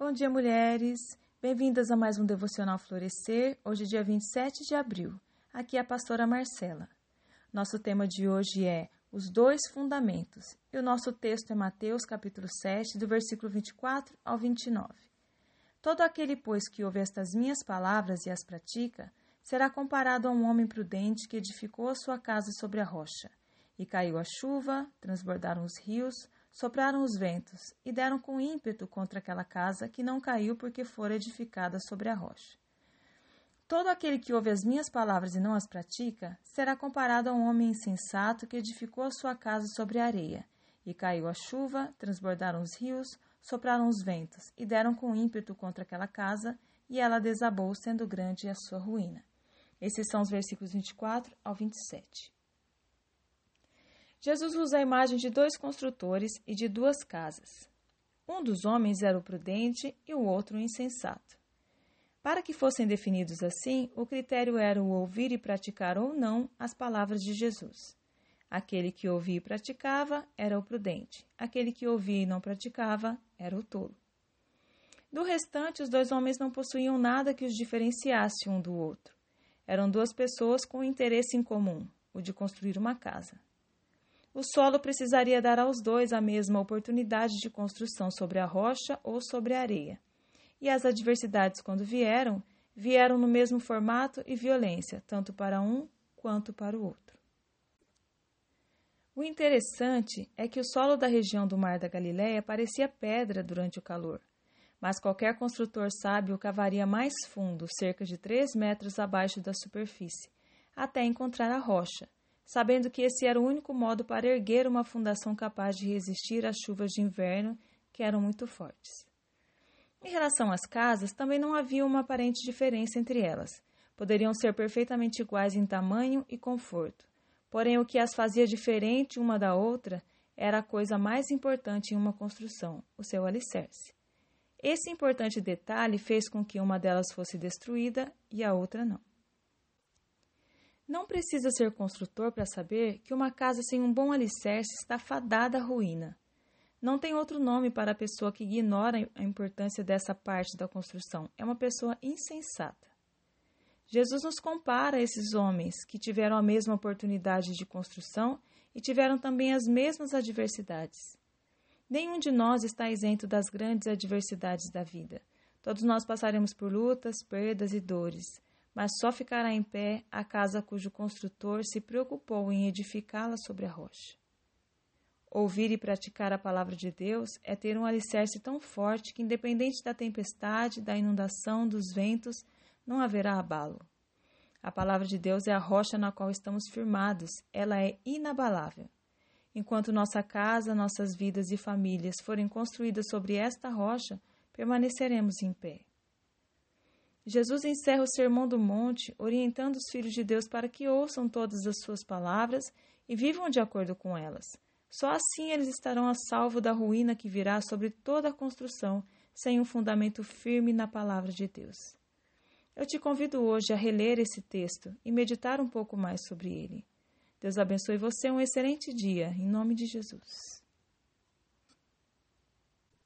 Bom dia, mulheres! Bem-vindas a mais um Devocional Florescer, hoje, dia 27 de abril. Aqui é a pastora Marcela. Nosso tema de hoje é Os Dois Fundamentos e o nosso texto é Mateus, capítulo 7, do versículo 24 ao 29. Todo aquele, pois, que ouve estas minhas palavras e as pratica, será comparado a um homem prudente que edificou a sua casa sobre a rocha. E caiu a chuva, transbordaram os rios, sopraram os ventos e deram com ímpeto contra aquela casa que não caiu porque fora edificada sobre a rocha. Todo aquele que ouve as minhas palavras e não as pratica será comparado a um homem insensato que edificou a sua casa sobre a areia. E caiu a chuva, transbordaram os rios, sopraram os ventos e deram com ímpeto contra aquela casa, e ela desabou, sendo grande a sua ruína. Esses são os versículos 24 ao 27. Jesus usa a imagem de dois construtores e de duas casas. Um dos homens era o prudente e o outro o insensato. Para que fossem definidos assim, o critério era o ouvir e praticar ou não as palavras de Jesus. Aquele que ouvia e praticava era o prudente, aquele que ouvia e não praticava era o tolo. Do restante, os dois homens não possuíam nada que os diferenciasse um do outro. Eram duas pessoas com um interesse em comum, o de construir uma casa o solo precisaria dar aos dois a mesma oportunidade de construção sobre a rocha ou sobre a areia. E as adversidades, quando vieram, vieram no mesmo formato e violência, tanto para um quanto para o outro. O interessante é que o solo da região do Mar da Galileia parecia pedra durante o calor, mas qualquer construtor sábio cavaria mais fundo, cerca de três metros abaixo da superfície, até encontrar a rocha, sabendo que esse era o único modo para erguer uma fundação capaz de resistir às chuvas de inverno, que eram muito fortes. Em relação às casas, também não havia uma aparente diferença entre elas. Poderiam ser perfeitamente iguais em tamanho e conforto. Porém, o que as fazia diferente uma da outra era a coisa mais importante em uma construção, o seu alicerce. Esse importante detalhe fez com que uma delas fosse destruída e a outra não. Não precisa ser construtor para saber que uma casa sem um bom alicerce está fadada à ruína. Não tem outro nome para a pessoa que ignora a importância dessa parte da construção. É uma pessoa insensata. Jesus nos compara a esses homens que tiveram a mesma oportunidade de construção e tiveram também as mesmas adversidades. Nenhum de nós está isento das grandes adversidades da vida. Todos nós passaremos por lutas, perdas e dores mas só ficará em pé a casa cujo construtor se preocupou em edificá-la sobre a rocha. Ouvir e praticar a palavra de Deus é ter um alicerce tão forte que, independente da tempestade, da inundação, dos ventos, não haverá abalo. A palavra de Deus é a rocha na qual estamos firmados, ela é inabalável. Enquanto nossa casa, nossas vidas e famílias forem construídas sobre esta rocha, permaneceremos em pé. Jesus encerra o Sermão do Monte, orientando os filhos de Deus para que ouçam todas as suas palavras e vivam de acordo com elas. Só assim eles estarão a salvo da ruína que virá sobre toda a construção, sem um fundamento firme na palavra de Deus. Eu te convido hoje a reler esse texto e meditar um pouco mais sobre ele. Deus abençoe você um excelente dia, em nome de Jesus.